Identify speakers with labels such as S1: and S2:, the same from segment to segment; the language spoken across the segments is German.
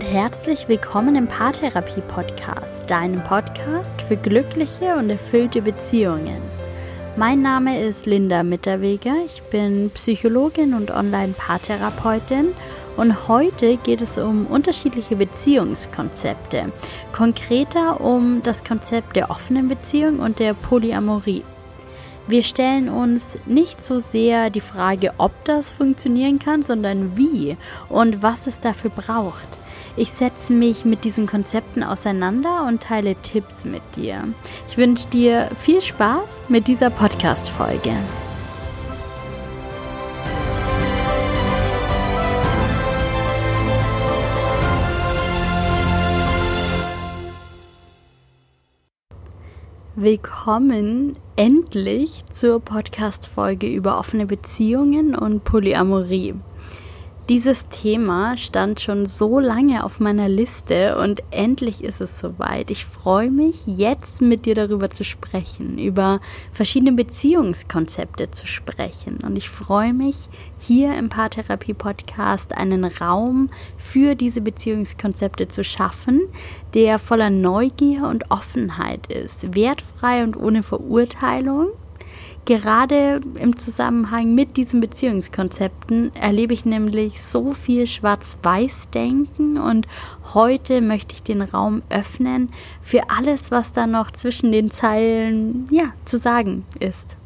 S1: und herzlich willkommen im Paartherapie Podcast, deinem Podcast für glückliche und erfüllte Beziehungen. Mein Name ist Linda Mitterweger, ich bin Psychologin und Online-Paartherapeutin und heute geht es um unterschiedliche Beziehungskonzepte, konkreter um das Konzept der offenen Beziehung und der Polyamorie. Wir stellen uns nicht so sehr die Frage, ob das funktionieren kann, sondern wie und was es dafür braucht. Ich setze mich mit diesen Konzepten auseinander und teile Tipps mit dir. Ich wünsche dir viel Spaß mit dieser Podcast-Folge. Willkommen endlich zur Podcast-Folge über offene Beziehungen und Polyamorie. Dieses Thema stand schon so lange auf meiner Liste und endlich ist es soweit. Ich freue mich, jetzt mit dir darüber zu sprechen, über verschiedene Beziehungskonzepte zu sprechen. Und ich freue mich, hier im Paartherapie-Podcast einen Raum für diese Beziehungskonzepte zu schaffen, der voller Neugier und Offenheit ist, wertfrei und ohne Verurteilung Gerade im Zusammenhang mit diesen Beziehungskonzepten erlebe ich nämlich so viel Schwarz-Weiß-Denken und heute möchte ich den Raum öffnen für alles, was da noch zwischen den Zeilen ja, zu sagen ist.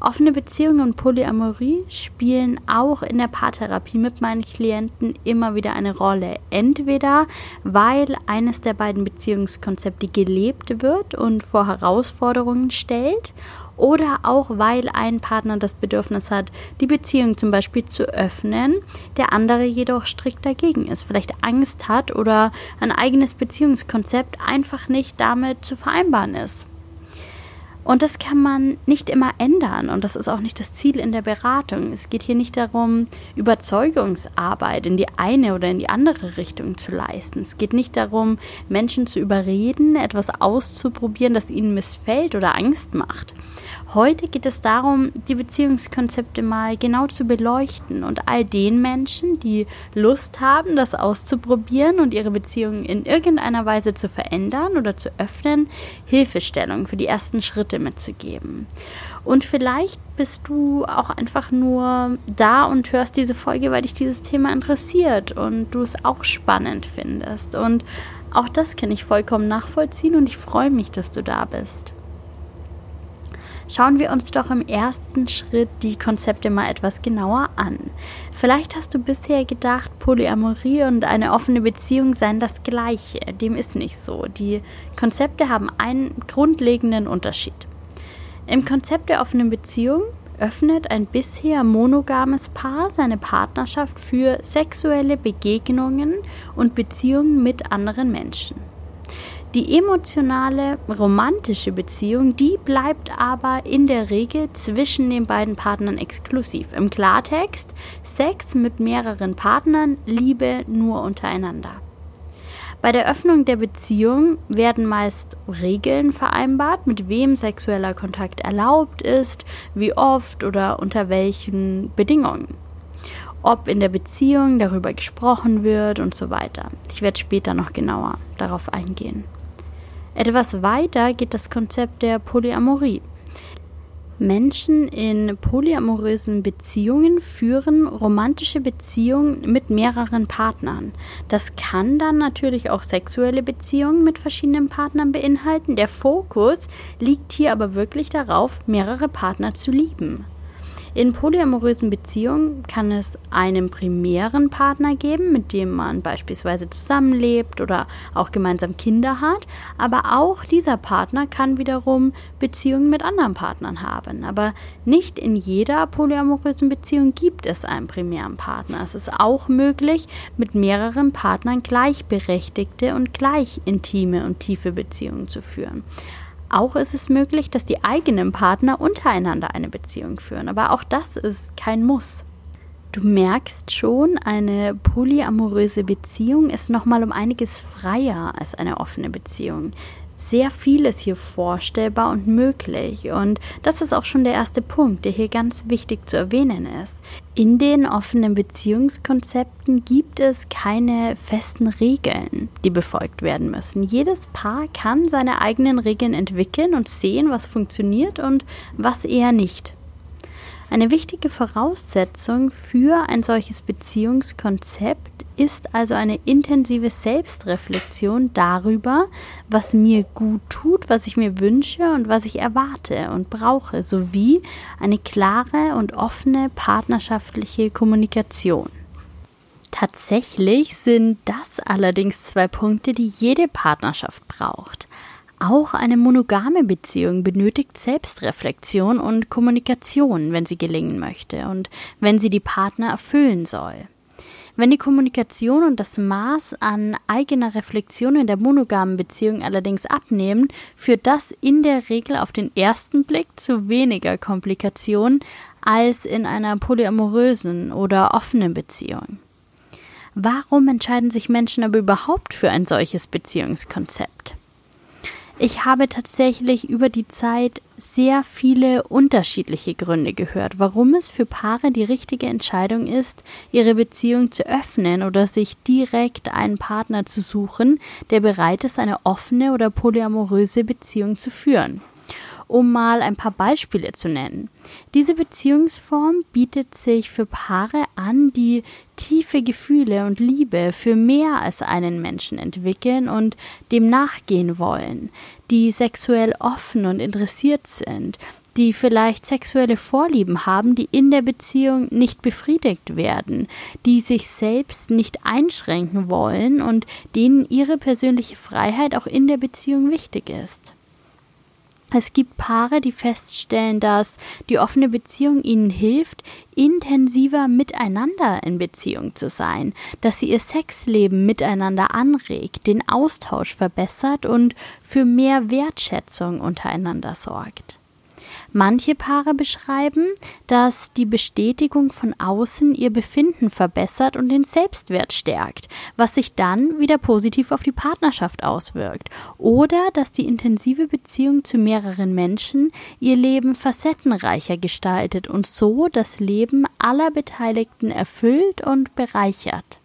S1: Offene Beziehungen und Polyamorie spielen auch in der Paartherapie mit meinen Klienten immer wieder eine Rolle. Entweder weil eines der beiden Beziehungskonzepte gelebt wird und vor Herausforderungen stellt oder auch weil ein Partner das Bedürfnis hat, die Beziehung zum Beispiel zu öffnen, der andere jedoch strikt dagegen ist, vielleicht Angst hat oder ein eigenes Beziehungskonzept einfach nicht damit zu vereinbaren ist. Und das kann man nicht immer ändern und das ist auch nicht das Ziel in der Beratung. Es geht hier nicht darum, Überzeugungsarbeit in die eine oder in die andere Richtung zu leisten. Es geht nicht darum, Menschen zu überreden, etwas auszuprobieren, das ihnen missfällt oder Angst macht. Heute geht es darum, die Beziehungskonzepte mal genau zu beleuchten und all den Menschen, die Lust haben, das auszuprobieren und ihre Beziehung in irgendeiner Weise zu verändern oder zu öffnen, Hilfestellung für die ersten Schritte mitzugeben. Und vielleicht bist du auch einfach nur da und hörst diese Folge, weil dich dieses Thema interessiert und du es auch spannend findest. Und auch das kann ich vollkommen nachvollziehen und ich freue mich, dass du da bist. Schauen wir uns doch im ersten Schritt die Konzepte mal etwas genauer an. Vielleicht hast du bisher gedacht, Polyamorie und eine offene Beziehung seien das gleiche. Dem ist nicht so. Die Konzepte haben einen grundlegenden Unterschied. Im Konzept der offenen Beziehung öffnet ein bisher monogames Paar seine Partnerschaft für sexuelle Begegnungen und Beziehungen mit anderen Menschen. Die emotionale, romantische Beziehung, die bleibt aber in der Regel zwischen den beiden Partnern exklusiv. Im Klartext, Sex mit mehreren Partnern, Liebe nur untereinander. Bei der Öffnung der Beziehung werden meist Regeln vereinbart, mit wem sexueller Kontakt erlaubt ist, wie oft oder unter welchen Bedingungen. Ob in der Beziehung darüber gesprochen wird und so weiter. Ich werde später noch genauer darauf eingehen. Etwas weiter geht das Konzept der Polyamorie. Menschen in polyamorösen Beziehungen führen romantische Beziehungen mit mehreren Partnern. Das kann dann natürlich auch sexuelle Beziehungen mit verschiedenen Partnern beinhalten. Der Fokus liegt hier aber wirklich darauf, mehrere Partner zu lieben. In polyamorösen Beziehungen kann es einen primären Partner geben, mit dem man beispielsweise zusammenlebt oder auch gemeinsam Kinder hat, aber auch dieser Partner kann wiederum Beziehungen mit anderen Partnern haben. Aber nicht in jeder polyamorösen Beziehung gibt es einen primären Partner. Es ist auch möglich, mit mehreren Partnern gleichberechtigte und gleich intime und tiefe Beziehungen zu führen. Auch ist es möglich, dass die eigenen Partner untereinander eine Beziehung führen, aber auch das ist kein Muss. Du merkst schon, eine polyamoröse Beziehung ist nochmal um einiges freier als eine offene Beziehung. Sehr vieles hier vorstellbar und möglich. Und das ist auch schon der erste Punkt, der hier ganz wichtig zu erwähnen ist. In den offenen Beziehungskonzepten gibt es keine festen Regeln, die befolgt werden müssen. Jedes Paar kann seine eigenen Regeln entwickeln und sehen, was funktioniert und was eher nicht. Eine wichtige Voraussetzung für ein solches Beziehungskonzept ist also eine intensive Selbstreflexion darüber, was mir gut tut, was ich mir wünsche und was ich erwarte und brauche, sowie eine klare und offene partnerschaftliche Kommunikation. Tatsächlich sind das allerdings zwei Punkte, die jede Partnerschaft braucht. Auch eine monogame Beziehung benötigt Selbstreflexion und Kommunikation, wenn sie gelingen möchte und wenn sie die Partner erfüllen soll. Wenn die Kommunikation und das Maß an eigener Reflexion in der monogamen Beziehung allerdings abnehmen, führt das in der Regel auf den ersten Blick zu weniger Komplikationen als in einer polyamorösen oder offenen Beziehung. Warum entscheiden sich Menschen aber überhaupt für ein solches Beziehungskonzept? Ich habe tatsächlich über die Zeit sehr viele unterschiedliche Gründe gehört, warum es für Paare die richtige Entscheidung ist, ihre Beziehung zu öffnen oder sich direkt einen Partner zu suchen, der bereit ist, eine offene oder polyamoröse Beziehung zu führen um mal ein paar Beispiele zu nennen. Diese Beziehungsform bietet sich für Paare an, die tiefe Gefühle und Liebe für mehr als einen Menschen entwickeln und dem nachgehen wollen, die sexuell offen und interessiert sind, die vielleicht sexuelle Vorlieben haben, die in der Beziehung nicht befriedigt werden, die sich selbst nicht einschränken wollen und denen ihre persönliche Freiheit auch in der Beziehung wichtig ist. Es gibt Paare, die feststellen, dass die offene Beziehung ihnen hilft, intensiver miteinander in Beziehung zu sein, dass sie ihr Sexleben miteinander anregt, den Austausch verbessert und für mehr Wertschätzung untereinander sorgt. Manche Paare beschreiben, dass die Bestätigung von außen ihr Befinden verbessert und den Selbstwert stärkt, was sich dann wieder positiv auf die Partnerschaft auswirkt. Oder dass die intensive Beziehung zu mehreren Menschen ihr Leben facettenreicher gestaltet und so das Leben aller Beteiligten erfüllt und bereichert.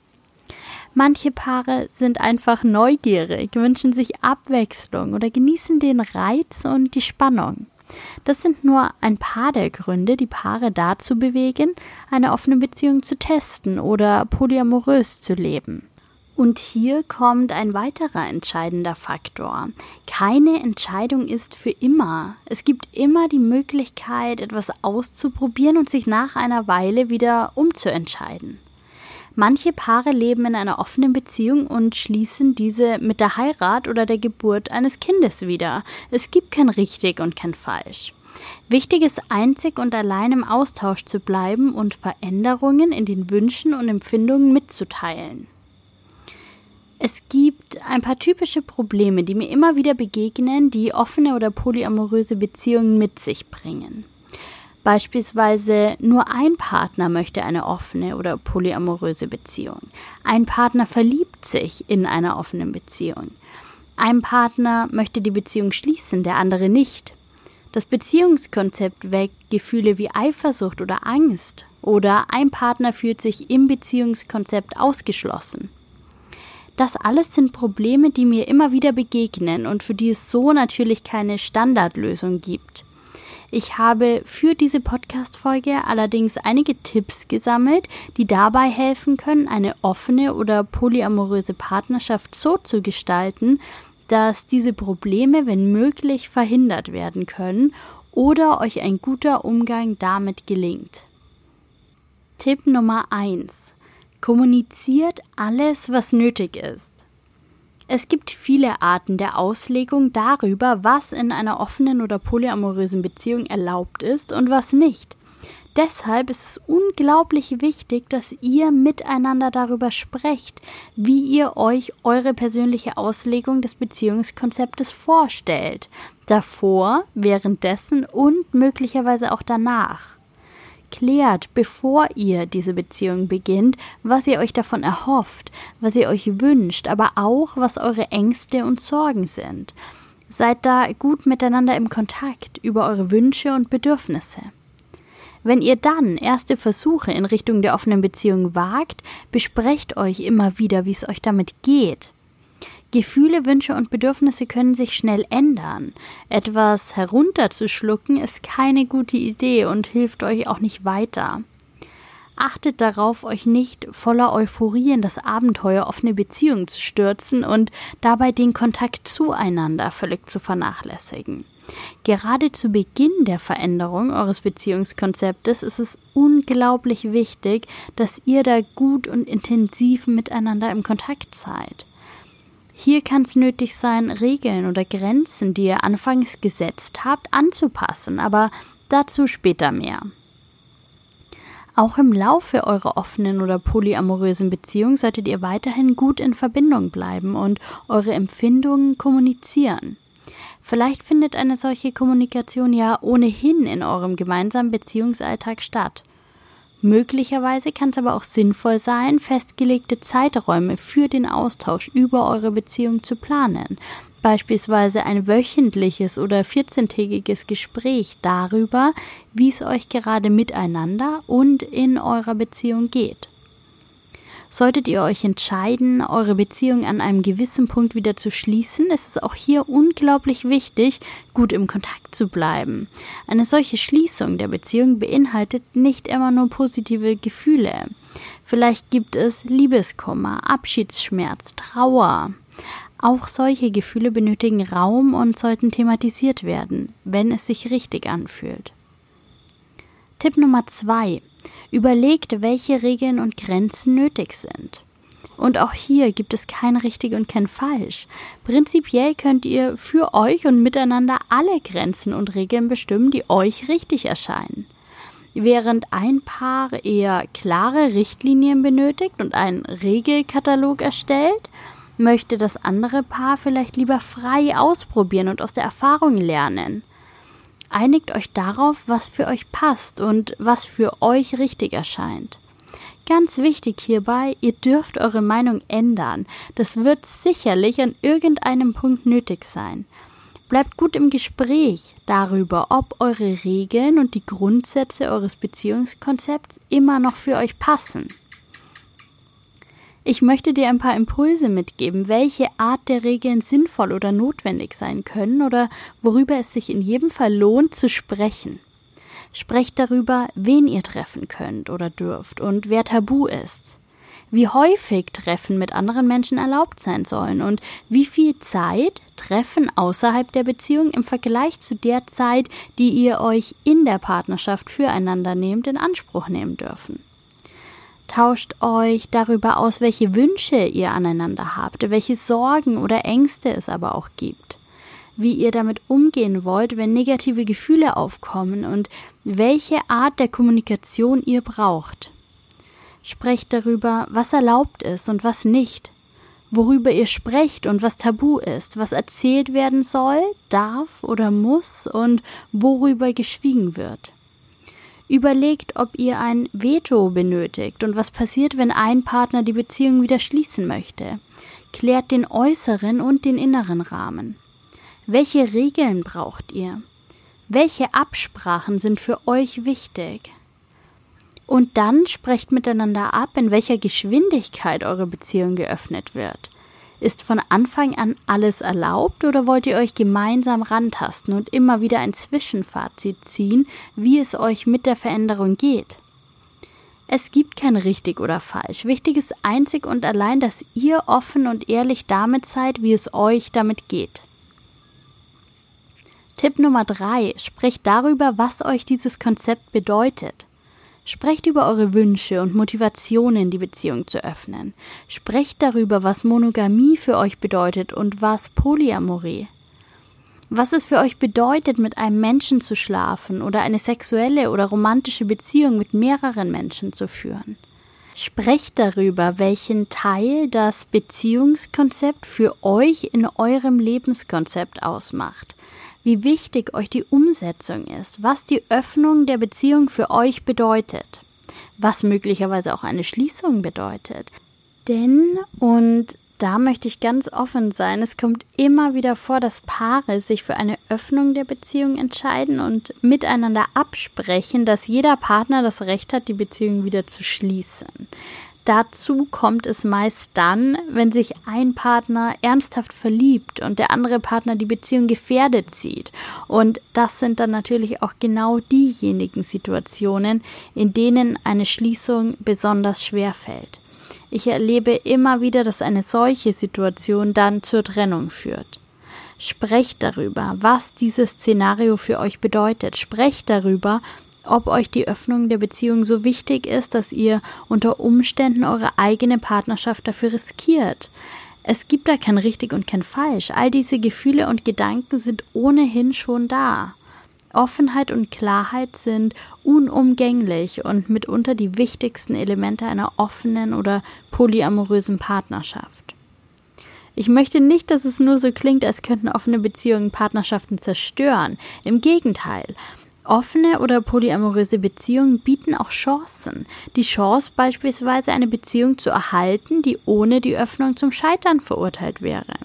S1: Manche Paare sind einfach neugierig, wünschen sich Abwechslung oder genießen den Reiz und die Spannung. Das sind nur ein paar der Gründe, die Paare dazu bewegen, eine offene Beziehung zu testen oder polyamorös zu leben. Und hier kommt ein weiterer entscheidender Faktor. Keine Entscheidung ist für immer. Es gibt immer die Möglichkeit, etwas auszuprobieren und sich nach einer Weile wieder umzuentscheiden. Manche Paare leben in einer offenen Beziehung und schließen diese mit der Heirat oder der Geburt eines Kindes wieder. Es gibt kein richtig und kein falsch. Wichtig ist einzig und allein im Austausch zu bleiben und Veränderungen in den Wünschen und Empfindungen mitzuteilen. Es gibt ein paar typische Probleme, die mir immer wieder begegnen, die offene oder polyamoröse Beziehungen mit sich bringen. Beispielsweise nur ein Partner möchte eine offene oder polyamoröse Beziehung. Ein Partner verliebt sich in einer offenen Beziehung. Ein Partner möchte die Beziehung schließen, der andere nicht. Das Beziehungskonzept weckt Gefühle wie Eifersucht oder Angst. Oder ein Partner fühlt sich im Beziehungskonzept ausgeschlossen. Das alles sind Probleme, die mir immer wieder begegnen und für die es so natürlich keine Standardlösung gibt. Ich habe für diese Podcast-Folge allerdings einige Tipps gesammelt, die dabei helfen können, eine offene oder polyamoröse Partnerschaft so zu gestalten, dass diese Probleme, wenn möglich, verhindert werden können oder euch ein guter Umgang damit gelingt. Tipp Nummer 1. Kommuniziert alles, was nötig ist. Es gibt viele Arten der Auslegung darüber, was in einer offenen oder polyamorösen Beziehung erlaubt ist und was nicht. Deshalb ist es unglaublich wichtig, dass ihr miteinander darüber sprecht, wie ihr euch eure persönliche Auslegung des Beziehungskonzeptes vorstellt. Davor, währenddessen und möglicherweise auch danach. Klärt, bevor ihr diese Beziehung beginnt, was ihr euch davon erhofft, was ihr euch wünscht, aber auch, was eure Ängste und Sorgen sind. Seid da gut miteinander im Kontakt über eure Wünsche und Bedürfnisse. Wenn ihr dann erste Versuche in Richtung der offenen Beziehung wagt, besprecht euch immer wieder, wie es euch damit geht. Gefühle, Wünsche und Bedürfnisse können sich schnell ändern. Etwas herunterzuschlucken ist keine gute Idee und hilft euch auch nicht weiter. Achtet darauf, euch nicht voller Euphorie in das Abenteuer offene Beziehung zu stürzen und dabei den Kontakt zueinander völlig zu vernachlässigen. Gerade zu Beginn der Veränderung eures Beziehungskonzeptes ist es unglaublich wichtig, dass ihr da gut und intensiv miteinander im Kontakt seid. Hier kann es nötig sein, Regeln oder Grenzen, die ihr anfangs gesetzt habt, anzupassen, aber dazu später mehr. Auch im Laufe eurer offenen oder polyamorösen Beziehung solltet ihr weiterhin gut in Verbindung bleiben und eure Empfindungen kommunizieren. Vielleicht findet eine solche Kommunikation ja ohnehin in eurem gemeinsamen Beziehungsalltag statt. Möglicherweise kann es aber auch sinnvoll sein, festgelegte Zeiträume für den Austausch über eure Beziehung zu planen. Beispielsweise ein wöchentliches oder 14-tägiges Gespräch darüber, wie es euch gerade miteinander und in eurer Beziehung geht. Solltet ihr euch entscheiden, eure Beziehung an einem gewissen Punkt wieder zu schließen, ist es auch hier unglaublich wichtig, gut im Kontakt zu bleiben. Eine solche Schließung der Beziehung beinhaltet nicht immer nur positive Gefühle. Vielleicht gibt es Liebeskummer, Abschiedsschmerz, Trauer. Auch solche Gefühle benötigen Raum und sollten thematisiert werden, wenn es sich richtig anfühlt. Tipp Nummer zwei: Überlegt, welche Regeln und Grenzen nötig sind. Und auch hier gibt es kein richtig und kein falsch. Prinzipiell könnt ihr für euch und miteinander alle Grenzen und Regeln bestimmen, die euch richtig erscheinen. Während ein Paar eher klare Richtlinien benötigt und einen Regelkatalog erstellt, möchte das andere Paar vielleicht lieber frei ausprobieren und aus der Erfahrung lernen. Einigt euch darauf, was für euch passt und was für euch richtig erscheint. Ganz wichtig hierbei, ihr dürft eure Meinung ändern. Das wird sicherlich an irgendeinem Punkt nötig sein. Bleibt gut im Gespräch darüber, ob eure Regeln und die Grundsätze eures Beziehungskonzepts immer noch für euch passen. Ich möchte dir ein paar Impulse mitgeben, welche Art der Regeln sinnvoll oder notwendig sein können oder worüber es sich in jedem Fall lohnt zu sprechen. Sprecht darüber, wen ihr treffen könnt oder dürft und wer tabu ist. Wie häufig Treffen mit anderen Menschen erlaubt sein sollen und wie viel Zeit Treffen außerhalb der Beziehung im Vergleich zu der Zeit, die ihr euch in der Partnerschaft füreinander nehmt, in Anspruch nehmen dürfen. Tauscht euch darüber aus, welche Wünsche ihr aneinander habt, welche Sorgen oder Ängste es aber auch gibt, wie ihr damit umgehen wollt, wenn negative Gefühle aufkommen und welche Art der Kommunikation ihr braucht. Sprecht darüber, was erlaubt ist und was nicht, worüber ihr sprecht und was tabu ist, was erzählt werden soll, darf oder muss und worüber geschwiegen wird. Überlegt, ob ihr ein Veto benötigt und was passiert, wenn ein Partner die Beziehung wieder schließen möchte. Klärt den äußeren und den inneren Rahmen. Welche Regeln braucht ihr? Welche Absprachen sind für euch wichtig? Und dann sprecht miteinander ab, in welcher Geschwindigkeit eure Beziehung geöffnet wird. Ist von Anfang an alles erlaubt oder wollt ihr euch gemeinsam rantasten und immer wieder ein Zwischenfazit ziehen, wie es euch mit der Veränderung geht? Es gibt kein richtig oder falsch. Wichtig ist einzig und allein, dass ihr offen und ehrlich damit seid, wie es euch damit geht. Tipp Nummer drei: Sprecht darüber, was euch dieses Konzept bedeutet. Sprecht über eure Wünsche und Motivationen, die Beziehung zu öffnen. Sprecht darüber, was Monogamie für euch bedeutet und was Polyamorie. Was es für euch bedeutet, mit einem Menschen zu schlafen oder eine sexuelle oder romantische Beziehung mit mehreren Menschen zu führen. Sprecht darüber, welchen Teil das Beziehungskonzept für euch in eurem Lebenskonzept ausmacht wie wichtig euch die Umsetzung ist, was die Öffnung der Beziehung für euch bedeutet, was möglicherweise auch eine Schließung bedeutet. Denn, und da möchte ich ganz offen sein. Es kommt immer wieder vor, dass Paare sich für eine Öffnung der Beziehung entscheiden und miteinander absprechen, dass jeder Partner das Recht hat, die Beziehung wieder zu schließen. Dazu kommt es meist dann, wenn sich ein Partner ernsthaft verliebt und der andere Partner die Beziehung gefährdet sieht. Und das sind dann natürlich auch genau diejenigen Situationen, in denen eine Schließung besonders schwer fällt. Ich erlebe immer wieder, dass eine solche Situation dann zur Trennung führt. Sprecht darüber, was dieses Szenario für euch bedeutet. Sprecht darüber, ob euch die Öffnung der Beziehung so wichtig ist, dass ihr unter Umständen eure eigene Partnerschaft dafür riskiert. Es gibt da kein richtig und kein falsch. All diese Gefühle und Gedanken sind ohnehin schon da. Offenheit und Klarheit sind unumgänglich und mitunter die wichtigsten Elemente einer offenen oder polyamorösen Partnerschaft. Ich möchte nicht, dass es nur so klingt, als könnten offene Beziehungen Partnerschaften zerstören. Im Gegenteil. Offene oder polyamoröse Beziehungen bieten auch Chancen. Die Chance beispielsweise eine Beziehung zu erhalten, die ohne die Öffnung zum Scheitern verurteilt wäre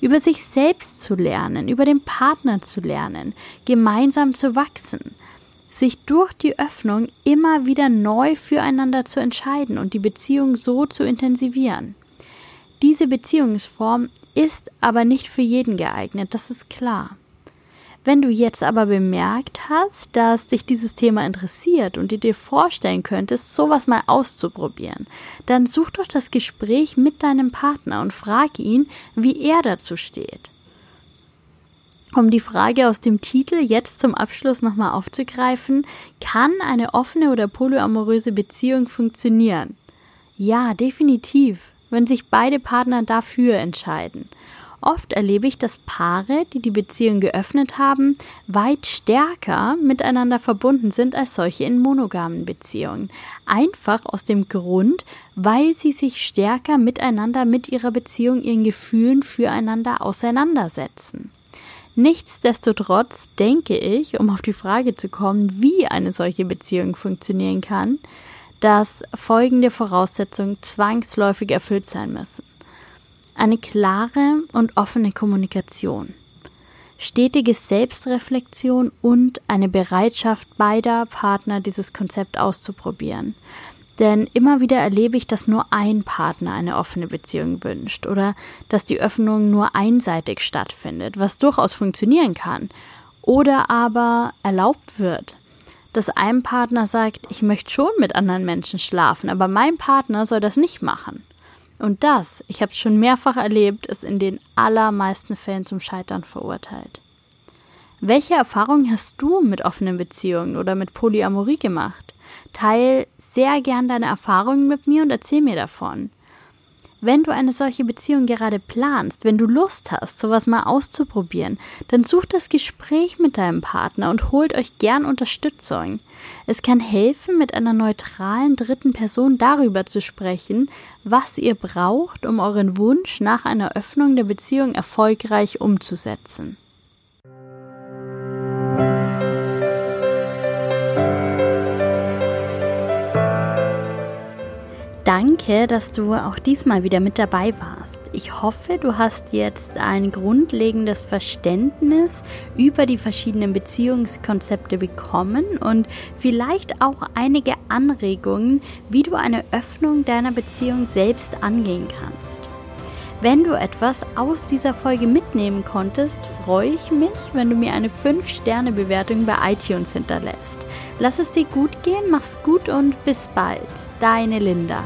S1: über sich selbst zu lernen, über den Partner zu lernen, gemeinsam zu wachsen, sich durch die Öffnung immer wieder neu füreinander zu entscheiden und die Beziehung so zu intensivieren. Diese Beziehungsform ist aber nicht für jeden geeignet, das ist klar. Wenn du jetzt aber bemerkt hast, dass dich dieses Thema interessiert und du dir vorstellen könntest, sowas mal auszuprobieren, dann such doch das Gespräch mit deinem Partner und frag ihn, wie er dazu steht. Um die Frage aus dem Titel jetzt zum Abschluss nochmal aufzugreifen, kann eine offene oder polyamoröse Beziehung funktionieren? Ja, definitiv, wenn sich beide Partner dafür entscheiden. Oft erlebe ich, dass Paare, die die Beziehung geöffnet haben, weit stärker miteinander verbunden sind als solche in monogamen Beziehungen. Einfach aus dem Grund, weil sie sich stärker miteinander mit ihrer Beziehung, ihren Gefühlen füreinander auseinandersetzen. Nichtsdestotrotz denke ich, um auf die Frage zu kommen, wie eine solche Beziehung funktionieren kann, dass folgende Voraussetzungen zwangsläufig erfüllt sein müssen eine klare und offene Kommunikation, stetige Selbstreflexion und eine Bereitschaft beider Partner, dieses Konzept auszuprobieren. Denn immer wieder erlebe ich, dass nur ein Partner eine offene Beziehung wünscht oder dass die Öffnung nur einseitig stattfindet, was durchaus funktionieren kann, oder aber erlaubt wird. Dass ein Partner sagt, ich möchte schon mit anderen Menschen schlafen, aber mein Partner soll das nicht machen. Und das, ich habe es schon mehrfach erlebt, ist in den allermeisten Fällen zum Scheitern verurteilt. Welche Erfahrungen hast du mit offenen Beziehungen oder mit Polyamorie gemacht? Teil sehr gern deine Erfahrungen mit mir und erzähl mir davon. Wenn du eine solche Beziehung gerade planst, wenn du Lust hast, sowas mal auszuprobieren, dann such das Gespräch mit deinem Partner und holt euch gern Unterstützung. Es kann helfen, mit einer neutralen dritten Person darüber zu sprechen, was ihr braucht, um euren Wunsch nach einer Öffnung der Beziehung erfolgreich umzusetzen. Danke, dass du auch diesmal wieder mit dabei warst. Ich hoffe, du hast jetzt ein grundlegendes Verständnis über die verschiedenen Beziehungskonzepte bekommen und vielleicht auch einige Anregungen, wie du eine Öffnung deiner Beziehung selbst angehen kannst. Wenn du etwas aus dieser Folge mitnehmen konntest, freue ich mich, wenn du mir eine 5-Sterne-Bewertung bei iTunes hinterlässt. Lass es dir gut gehen, mach's gut und bis bald. Deine Linda.